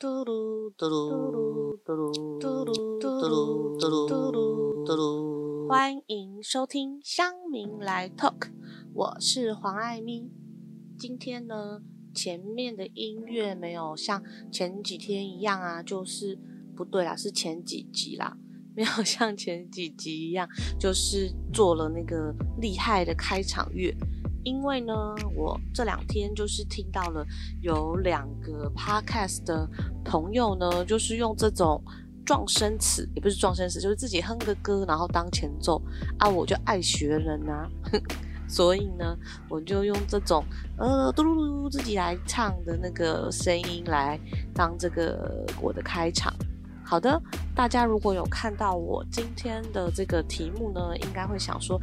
嘟噜嘟噜嘟噜嘟噜嘟噜嘟噜嘟噜，欢迎收听乡民来 Talk，我是黄爱咪。今天呢，前面的音乐没有像前几天一样啊，就是不对啦，是前几集啦，没有像前几集一样，就是做了那个厉害的开场乐。因为呢，我这两天就是听到了有两个 podcast 的朋友呢，就是用这种撞声词，也不是撞声词，就是自己哼个歌，然后当前奏啊，我就爱学人呐，所以呢，我就用这种呃嘟噜嘟自己来唱的那个声音来当这个我的开场。好的，大家如果有看到我今天的这个题目呢，应该会想说：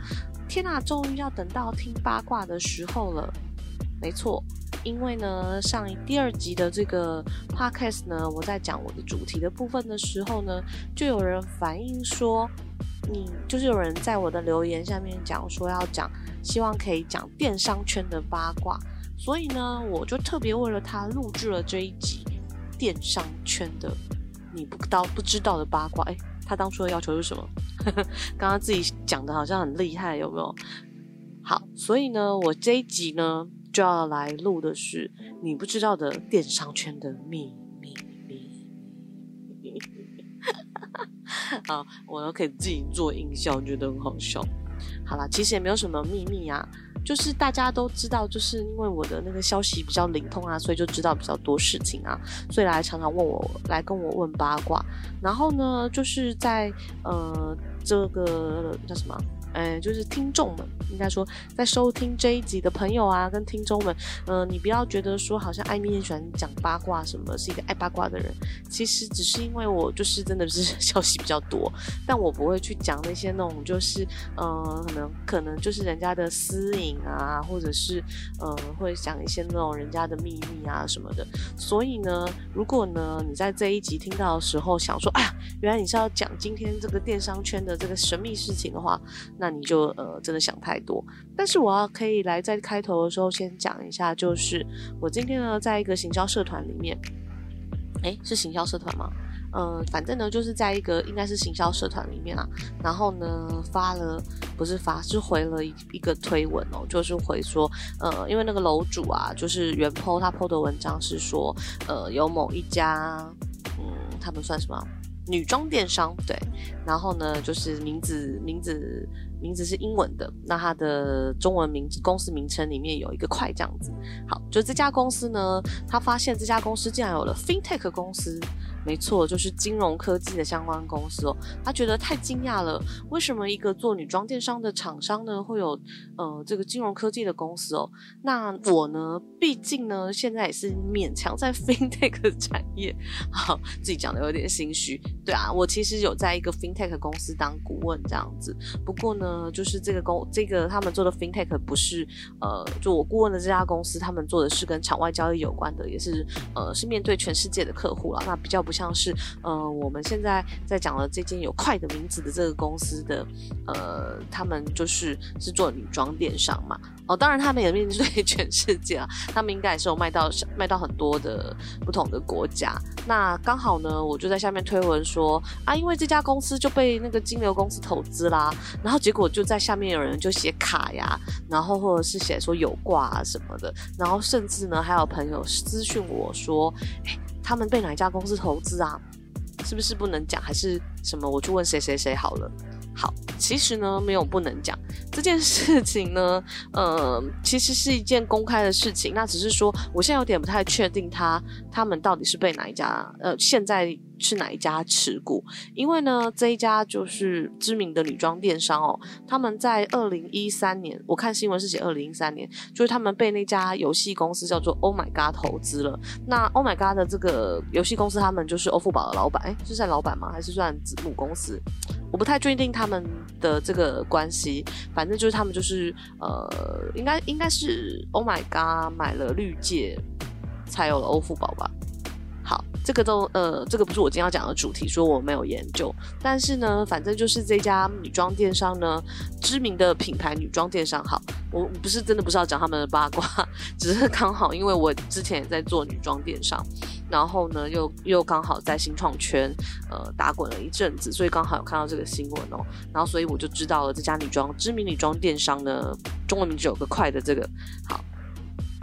天呐，终于要等到听八卦的时候了。没错，因为呢，上一第二集的这个 podcast 呢，我在讲我的主题的部分的时候呢，就有人反映说，你就是有人在我的留言下面讲说要讲，希望可以讲电商圈的八卦，所以呢，我就特别为了他录制了这一集电商圈的。你不知道不知道的八卦，哎，他当初的要求是什么？刚刚自己讲的好像很厉害，有没有？好，所以呢，我这一集呢就要来录的是你不知道的电商圈的秘密。好，我都可以自己做音效，觉得很好笑。好啦，其实也没有什么秘密啊。就是大家都知道，就是因为我的那个消息比较灵通啊，所以就知道比较多事情啊，所以来常常问我，来跟我问八卦。然后呢，就是在呃这个叫什么？哎，就是听众们，应该说在收听这一集的朋友啊，跟听众们，嗯，你不要觉得说好像艾米很喜欢讲八卦什么，是一个爱八卦的人，其实只是因为我就是真的是 消息比较多，但我不会去讲那些那种就是，嗯，可能可能就是人家的私隐啊，或者是嗯，会讲一些那种人家的秘密啊什么的。所以呢，如果呢你在这一集听到的时候想说，哎呀，原来你是要讲今天这个电商圈的这个神秘事情的话，那。你就呃真的想太多，但是我要可以来在开头的时候先讲一下，就是我今天呢在一个行销社团里面，哎是行销社团吗？嗯，反正呢就是在一个应该是行销社团里面啊，然后呢发了不是发是回了一一个推文哦，就是回说呃因为那个楼主啊就是原 po 他 po 的文章是说呃有某一家嗯他们算什么？女装电商对，然后呢，就是名字名字名字是英文的，那它的中文名字公司名称里面有一个快这样子。好，就这家公司呢，他发现这家公司竟然有了 FinTech 公司。没错，就是金融科技的相关公司哦。他觉得太惊讶了，为什么一个做女装电商的厂商呢，会有呃这个金融科技的公司哦？那我呢，毕竟呢，现在也是勉强在 FinTech 产业，好，自己讲的有点心虚。对啊，我其实有在一个 FinTech 公司当顾问这样子。不过呢，就是这个公这个他们做的 FinTech 不是呃，就我顾问的这家公司，他们做的是跟场外交易有关的，也是呃是面对全世界的客户了。那比较不。像是呃，我们现在在讲的这间有快的名字的这个公司的，呃，他们就是是做女装电商嘛。哦，当然他们也面对 全世界啊，他们应该也是有卖到卖到很多的不同的国家。那刚好呢，我就在下面推文说啊，因为这家公司就被那个金流公司投资啦，然后结果果就在下面有人就写卡呀，然后或者是写说有挂啊什么的，然后甚至呢还有朋友私讯我说，哎。他们被哪一家公司投资啊？是不是不能讲，还是什么？我去问谁谁谁好了。好，其实呢没有不能讲这件事情呢，呃，其实是一件公开的事情。那只是说，我现在有点不太确定他他们到底是被哪一家，呃，现在。是哪一家持股？因为呢，这一家就是知名的女装电商哦。他们在二零一三年，我看新闻是写二零一三年，就是他们被那家游戏公司叫做 Oh My God 投资了。那 Oh My God 的这个游戏公司，他们就是欧付宝的老板，哎，是算老板吗？还是算子母公司？我不太确定他们的这个关系。反正就是他们就是呃，应该应该是 Oh My God 买了绿界，才有了欧付宝吧。这个都呃，这个不是我今天要讲的主题，说我没有研究。但是呢，反正就是这家女装电商呢，知名的品牌女装电商。好，我不是真的不是要讲他们的八卦，只是刚好因为我之前也在做女装电商，然后呢又 又刚好在新创圈呃打滚了一阵子，所以刚好有看到这个新闻哦，然后所以我就知道了这家女装知名女装电商呢，中文名字有个快的这个好。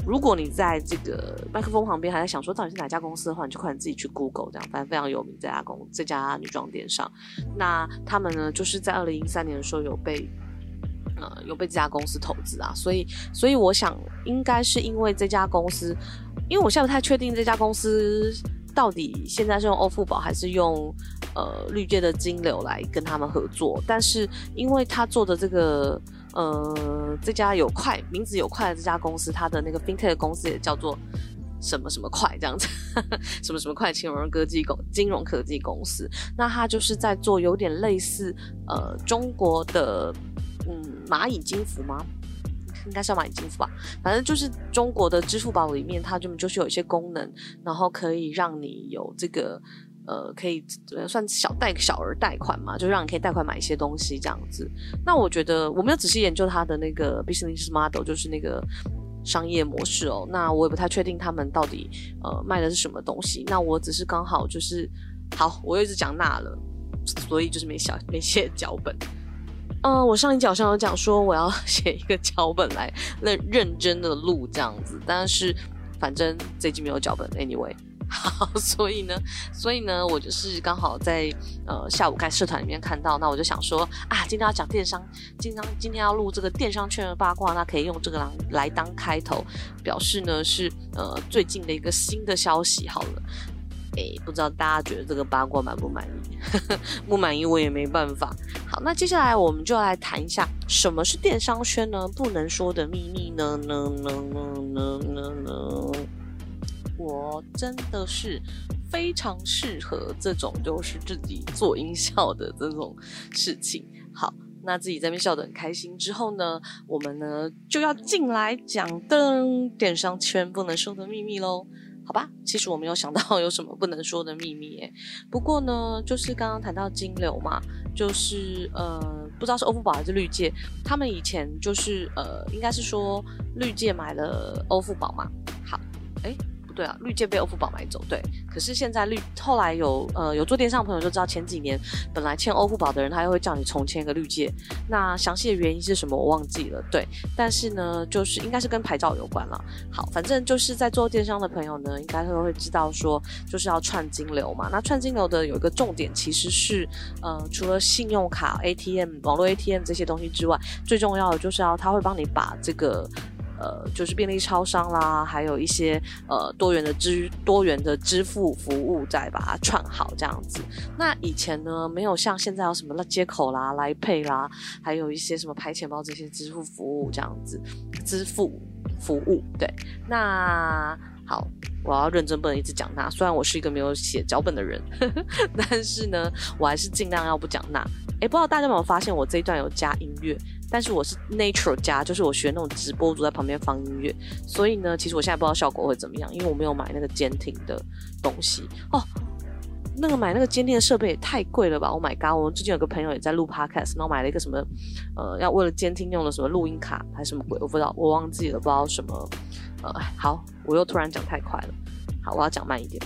如果你在这个麦克风旁边还在想说到底是哪家公司的话，你就快点自己去 Google，这样反正非常有名这家公这家女装店上。那他们呢，就是在二零一三年的时候有被呃有被这家公司投资啊，所以所以我想应该是因为这家公司，因为我现在不太确定这家公司到底现在是用欧付宝还是用呃绿界的金流来跟他们合作，但是因为他做的这个。呃，这家有快名字有快的这家公司，它的那个 fintech 公司也叫做什么什么快这样子，什么什么快金融科技公金融科技公司。那它就是在做有点类似呃中国的嗯蚂蚁金服吗？应该是蚂蚁金服吧。反正就是中国的支付宝里面，它就就是有一些功能，然后可以让你有这个。呃，可以算小贷小额贷款嘛，就让你可以贷款买一些东西这样子。那我觉得我没有仔细研究它的那个 business model，就是那个商业模式哦。那我也不太确定他们到底呃卖的是什么东西。那我只是刚好就是好，我又一直讲那了，所以就是没写没写脚本。嗯，我上一集好像有讲说我要 写一个脚本来认认真的录这样子，但是反正这集没有脚本，anyway。所以呢，所以呢，我就是刚好在呃下午开社团里面看到，那我就想说啊，今天要讲电商，今天今天要录这个电商圈的八卦，那可以用这个来来当开头，表示呢是呃最近的一个新的消息。好了，诶，不知道大家觉得这个八卦满不满意？不满意我也没办法。好，那接下来我们就来谈一下什么是电商圈呢？不能说的秘密呢？呢呢呢呢呢呢？我真的是非常适合这种就是自己做音效的这种事情。好，那自己在那边笑得很开心之后呢，我们呢就要进来讲灯电商圈不能说的秘密喽。好吧，其实我没有想到有什么不能说的秘密诶。不过呢，就是刚刚谈到金流嘛，就是呃，不知道是欧付宝还是绿界，他们以前就是呃，应该是说绿界买了欧付宝嘛。好，哎。对啊，绿界被欧付宝买走。对，可是现在绿后来有呃有做电商的朋友就知道，前几年本来欠欧付宝的人，他又会叫你重签一个绿界。那详细的原因是什么，我忘记了。对，但是呢，就是应该是跟牌照有关了。好，反正就是在做电商的朋友呢，应该都会知道说，就是要串金流嘛。那串金流的有一个重点，其实是呃，除了信用卡、ATM、网络 ATM 这些东西之外，最重要的就是要他会帮你把这个。呃，就是便利超商啦，还有一些呃多元的支多元的支付服务，再把它串好这样子。那以前呢，没有像现在有什么接口啦、来配啦，还有一些什么拍钱包这些支付服务这样子，支付服务。对，那好，我要认真，不能一直讲那。虽然我是一个没有写脚本的人，但是呢，我还是尽量要不讲那。哎，不知道大家有没有发现，我这一段有加音乐。但是我是 natural 加，就是我学那种直播主在旁边放音乐，所以呢，其实我现在不知道效果会怎么样，因为我没有买那个监听的东西哦。那个买那个监听的设备也太贵了吧！Oh my god！我们最近有个朋友也在录 podcast，然后买了一个什么呃，要为了监听用的什么录音卡还是什么鬼，我不知道，我忘记了，不知道什么呃。好，我又突然讲太快了，好，我要讲慢一点。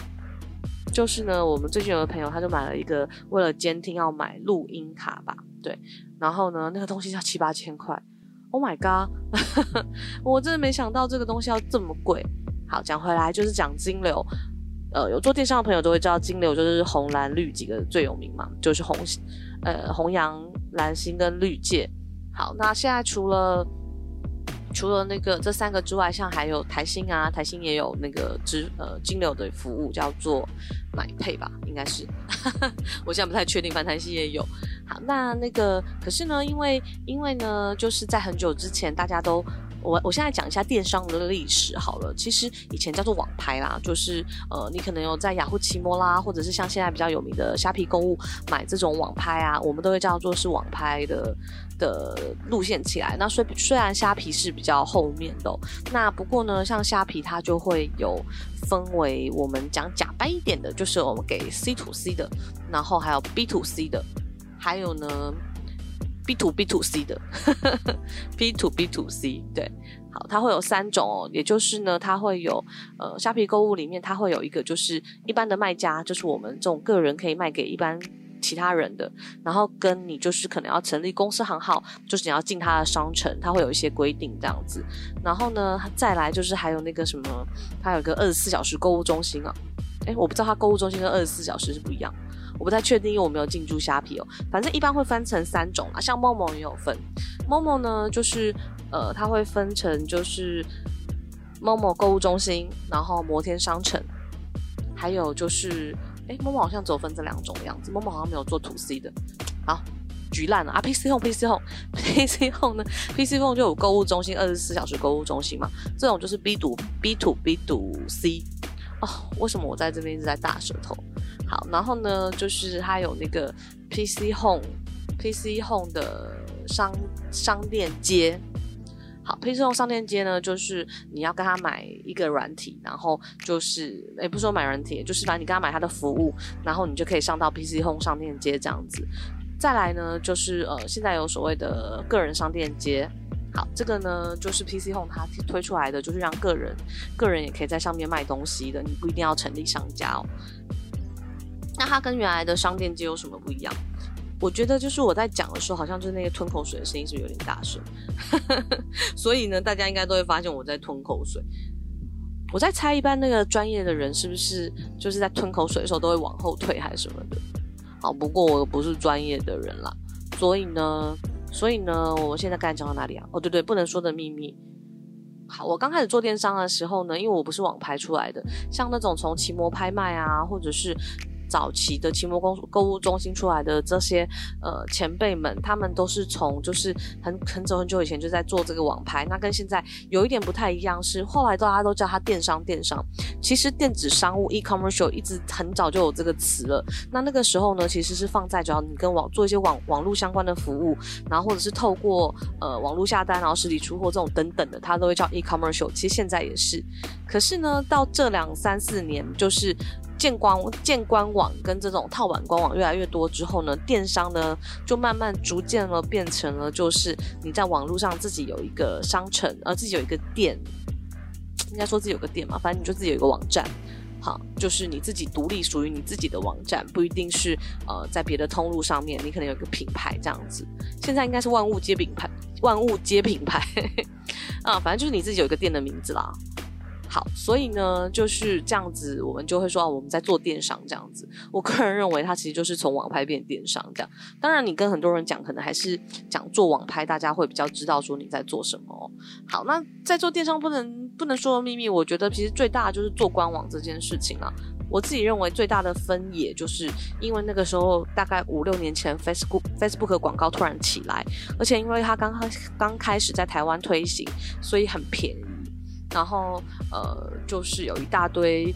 就是呢，我们最近有个朋友，他就买了一个为了监听要买录音卡吧，对。然后呢，那个东西要七八千块，Oh my god！我真的没想到这个东西要这么贵。好，讲回来就是讲金流，呃，有做电商的朋友都会知道，金流就是红蓝绿几个最有名嘛，就是红，呃，红阳、蓝星跟绿界。好，那现在除了除了那个这三个之外，像还有台新啊，台新也有那个支呃金流的服务，叫做买配吧，应该是，我现在不太确定，反正台新也有。好，那那个可是呢，因为因为呢，就是在很久之前，大家都我我现在讲一下电商的历史好了。其实以前叫做网拍啦，就是呃，你可能有在雅虎奇摩啦，或者是像现在比较有名的虾皮购物买这种网拍啊，我们都会叫做是网拍的的路线起来。那虽虽然虾皮是比较后面的，那不过呢，像虾皮它就会有分为我们讲假掰一点的，就是我们给 C to C 的，然后还有 B to C 的，还有呢。B to B to C 的，B to B to C，对，好，它会有三种哦，也就是呢，它会有呃，虾皮购物里面它会有一个就是一般的卖家，就是我们这种个人可以卖给一般其他人的，然后跟你就是可能要成立公司行号，就是你要进他的商城，它会有一些规定这样子，然后呢，再来就是还有那个什么，它有个二十四小时购物中心啊，诶，我不知道它购物中心跟二十四小时是不一样。我不太确定，因为我没有进驻虾皮哦。反正一般会分成三种啊，像 Momo 也有分。Momo 呢，就是呃，它会分成就是 Momo 购物中心，然后摩天商城，还有就是，哎，Momo 好像只有分这两种的样子。Momo 好像没有做 To C 的。好，举烂了啊！PC Home，PC Home，PC Home 呢？PC Home 就有购物中心，二十四小时购物中心嘛。这种就是 B to B to B to C。哦，为什么我在这边一直在大舌头？好，然后呢，就是它有那个 PC Home，PC Home 的商商店街。好，PC Home 商店街呢，就是你要跟他买一个软体，然后就是也不是说买软体，就是反正你跟他买他的服务，然后你就可以上到 PC Home 商店街这样子。再来呢，就是呃，现在有所谓的个人商店街。好，这个呢，就是 PC Home 它推出来的，就是让个人个人也可以在上面卖东西的，你不一定要成立商家哦。那它跟原来的商店街有什么不一样？我觉得就是我在讲的时候，好像就是那个吞口水的声音是有点大声，所以呢，大家应该都会发现我在吞口水。我在猜，一般那个专业的人是不是就是在吞口水的时候都会往后退还是什么的？好，不过我不是专业的人啦，所以呢，所以呢，我现在该讲到哪里啊？哦，对对，不能说的秘密。好，我刚开始做电商的时候呢，因为我不是网拍出来的，像那种从奇摩拍卖啊，或者是。早期的奇摩公购物中心出来的这些呃前辈们，他们都是从就是很很久很久以前就在做这个网拍，那跟现在有一点不太一样，是后来大家都叫它电商电商，其实电子商务 e-commerce 一直很早就有这个词了。那那个时候呢，其实是放在主要你跟网做一些网网络相关的服务，然后或者是透过呃网络下单，然后实体出货这种等等的，它都会叫 e-commerce。其实现在也是，可是呢，到这两三四年就是。建官建官网跟这种套版官网越来越多之后呢，电商呢就慢慢逐渐了变成了就是你在网络上自己有一个商城，呃，自己有一个店，应该说自己有个店嘛，反正你就自己有一个网站，好，就是你自己独立属于你自己的网站，不一定是呃在别的通路上面，你可能有一个品牌这样子。现在应该是万物皆品牌，万物皆品牌 啊，反正就是你自己有一个店的名字啦。好，所以呢就是这样子，我们就会说我们在做电商这样子。我个人认为，它其实就是从网拍变电商这样。当然，你跟很多人讲，可能还是讲做网拍，大家会比较知道说你在做什么。好，那在做电商不能不能说的秘密，我觉得其实最大的就是做官网这件事情啊。我自己认为最大的分野，就是因为那个时候大概五六年前，Facebook Facebook 广告突然起来，而且因为它刚开刚开始在台湾推行，所以很便宜。然后，呃，就是有一大堆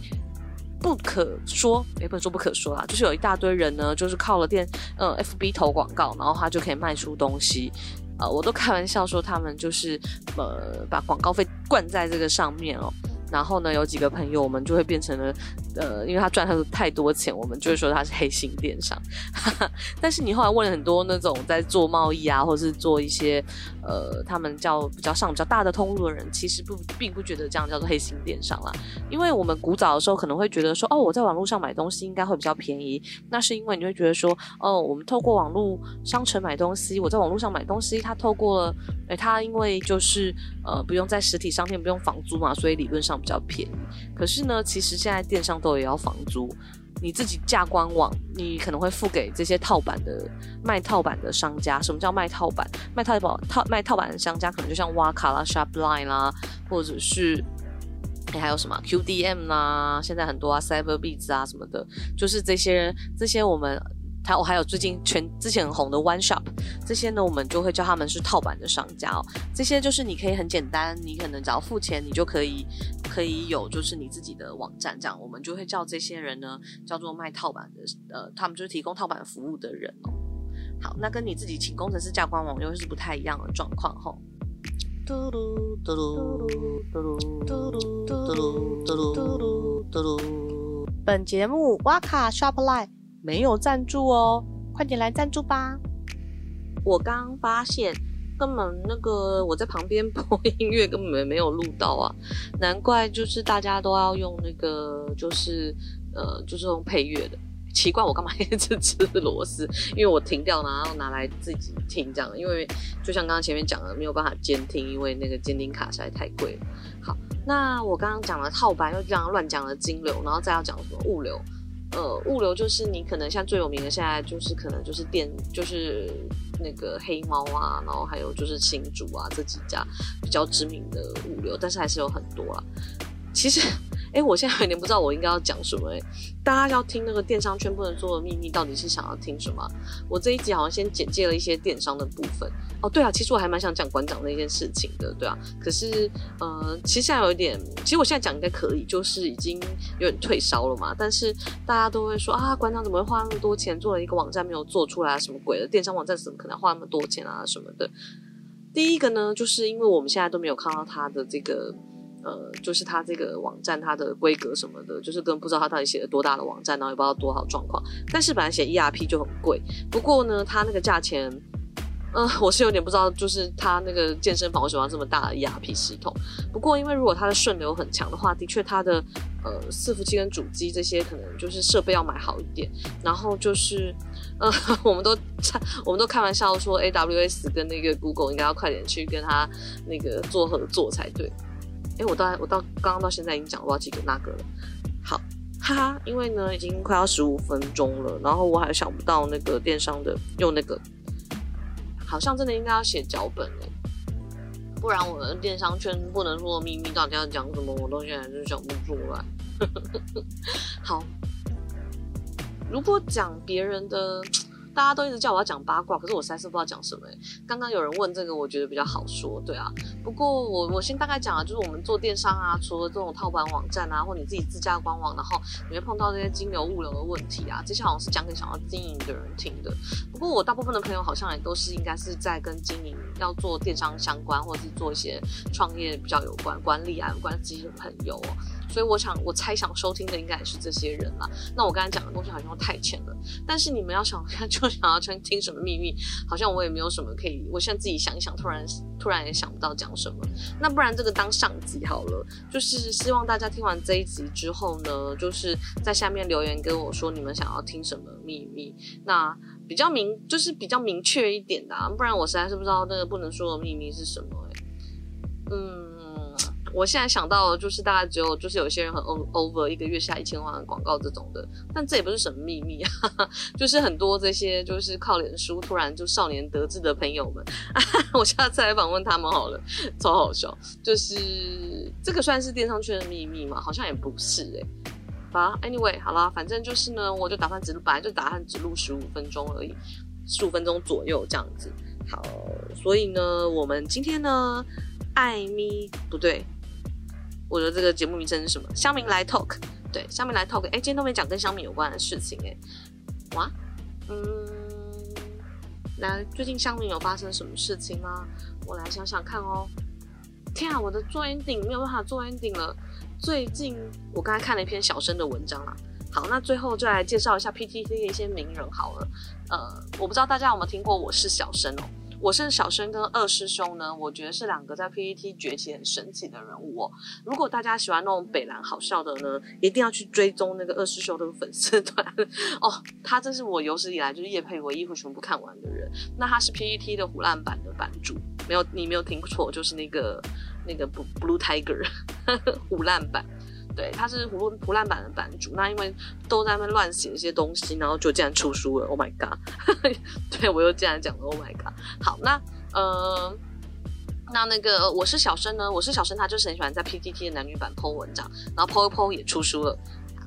不可说，也不能说不可说啦，就是有一大堆人呢，就是靠了电，呃，FB 投广告，然后他就可以卖出东西，呃，我都开玩笑说他们就是，呃，把广告费灌在这个上面哦。然后呢，有几个朋友，我们就会变成了，呃，因为他赚他太多钱，我们就会说他是黑心电商。但是你后来问了很多那种在做贸易啊，或是做一些，呃，他们叫比较上比较大的通路的人，其实不并不觉得这样叫做黑心电商啦。因为我们古早的时候可能会觉得说，哦，我在网络上买东西应该会比较便宜，那是因为你会觉得说，哦，我们透过网络商城买东西，我在网络上买东西，他透过了，哎，他因为就是呃不用在实体商店不用房租嘛，所以理论上。比较便宜，可是呢，其实现在电商都也要房租，你自己架官网，你可能会付给这些套版的卖套版的商家。什么叫卖套版？卖套版套卖套版的商家，可能就像挖卡啦、Shopline 啦，或者是你还有什么 QDM 啦，现在很多啊，Cyberbeats 啊什么的，就是这些这些我们还有还有最近全之前很红的 One Shop，这些呢我们就会叫他们是套版的商家哦。这些就是你可以很简单，你可能只要付钱，你就可以可以有就是你自己的网站这样。我们就会叫这些人呢叫做卖套版的，呃，他们就是提供套版服务的人哦。好，那跟你自己请工程师架官网又是不太一样的状况吼。嘟噜嘟噜嘟噜嘟噜嘟噜嘟噜嘟噜嘟噜。本节目哇卡 Shopline 没有赞助哦，快点来赞助吧！我刚发现，根本那个我在旁边播音乐根本没有录到啊，难怪就是大家都要用那个，就是呃，就是用配乐的。奇怪，我干嘛一直吃螺丝？因为我停掉，然后拿来自己听这样。因为就像刚刚前面讲的，没有办法监听，因为那个监听卡实在太贵了。好，那我刚刚讲了套班，又这样乱讲了金流，然后再要讲什么物流？呃，物流就是你可能像最有名的，现在就是可能就是电，就是那个黑猫啊，然后还有就是新竹啊这几家比较知名的物流，但是还是有很多啊。其实。哎，我现在有点不知道我应该要讲什么哎。大家要听那个电商圈不能说的秘密，到底是想要听什么？我这一集好像先简介了一些电商的部分。哦，对啊，其实我还蛮想讲馆长那件事情的，对啊。可是，呃，其实现在有一点，其实我现在讲应该可以，就是已经有点退烧了嘛。但是大家都会说啊，馆长怎么会花那么多钱做了一个网站没有做出来啊？什么鬼的电商网站怎么可能花那么多钱啊？什么的。第一个呢，就是因为我们现在都没有看到他的这个。呃，就是他这个网站，它的规格什么的，就是跟不知道他到底写了多大的网站，然后也不知道多少状况。但是本来写 ERP 就很贵，不过呢，他那个价钱，嗯，我是有点不知道，就是他那个健身房为什么要这么大的 ERP 系统。不过因为如果它的顺流很强的话，的确它的呃伺服器跟主机这些可能就是设备要买好一点。然后就是，呃，我们都我们都开玩笑说，AWS 跟那个 Google 应该要快点去跟他那个做合作才对。哎，我到我到刚刚到现在已经讲多少几个那个了？好，哈哈，因为呢已经快要十五分钟了，然后我还想不到那个电商的用那个，好像真的应该要写脚本哎，不然我的电商圈不能说秘密到底要讲什么，我到现在是想不出来。好，如果讲别人的。大家都一直叫我要讲八卦，可是我实在是不知道讲什么。刚刚有人问这个，我觉得比较好说，对啊。不过我我先大概讲啊，就是我们做电商啊，除了这种套版网站啊，或你自己自家的官网，然后你会碰到这些金流物流的问题啊，这些好像是讲给想要经营的人听的。不过我大部分的朋友好像也都是应该是在跟经营要做电商相关，或者是做一些创业比较有关管理啊有关系的朋友哦。所以我想，我猜想收听的应该也是这些人啦。那我刚才讲的东西好像太浅了，但是你们要想，就想要听听什么秘密，好像我也没有什么可以。我现在自己想一想，突然突然也想不到讲什么。那不然这个当上集好了，就是希望大家听完这一集之后呢，就是在下面留言跟我说你们想要听什么秘密。那比较明，就是比较明确一点的，不然我实在是不知道那个不能说的秘密是什么。嗯。我现在想到的就是大概只有就是有些人很 over 一个月下一千万的广告这种的，但这也不是什么秘密啊，就是很多这些就是靠脸书突然就少年得志的朋友们，我下次来访问他们好了，超好笑。就是这个算是电商圈的秘密吗？好像也不是哎。好，anyway，好啦，反正就是呢，我就打算只录，本来就打算只录十五分钟而已，十五分钟左右这样子。好，所以呢，我们今天呢，艾咪不对。我的这个节目名称是什么？香明来 talk，对，香明来 talk。哎，今天都没讲跟香明有关的事情，哎，哇，嗯，来，最近香明有发生什么事情吗？我来想想看哦。天啊，我的做 ending 没有办法做 ending 了。最近我刚才看了一篇小生的文章啊。好，那最后就来介绍一下 PTT 的一些名人好了。呃，我不知道大家有没有听过我是小生哦。我是小生跟二师兄呢，我觉得是两个在 PPT 崛起很神奇的人物哦。如果大家喜欢那种北蓝好笑的呢，一定要去追踪那个二师兄的粉丝 团哦。他真是我有史以来就是叶佩唯一会全部看完的人。那他是 PPT 的虎烂版的版主，没有你没有听错，就是那个那个 Blue Tiger 虎烂版。对，他是胡胡烂版的版主，那因为都在那边乱写一些东西，然后就竟然出书了。Oh my god！对我又竟然讲了 Oh my god！好，那呃，那那个我是小生呢，我是小生，他就是很喜欢在 PTT 的男女版 po 文章，然后 po 一 po 也出书了。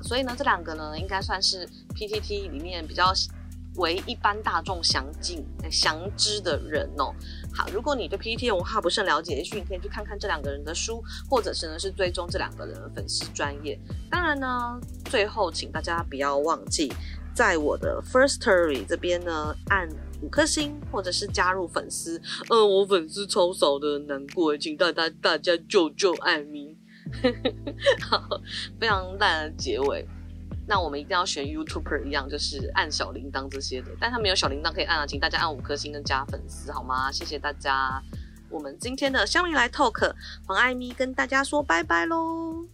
所以呢，这两个呢，应该算是 PTT 里面比较为一般大众详尽详知的人哦。好，如果你对 PPT 文化不甚了解，也许你可以去看看这两个人的书，或者是呢是追踪这两个人的粉丝专业。当然呢，最后请大家不要忘记，在我的 First Story 这边呢按五颗星，或者是加入粉丝。嗯，我粉丝超少的，难过，请大家大家救救艾米。好，非常烂的结尾。那我们一定要学 YouTuber 一样，就是按小铃铛这些的。但他没有小铃铛可以按啊，请大家按五颗星跟加粉丝好吗？谢谢大家。我们今天的香蜜来 Talk，黄艾咪跟大家说拜拜喽。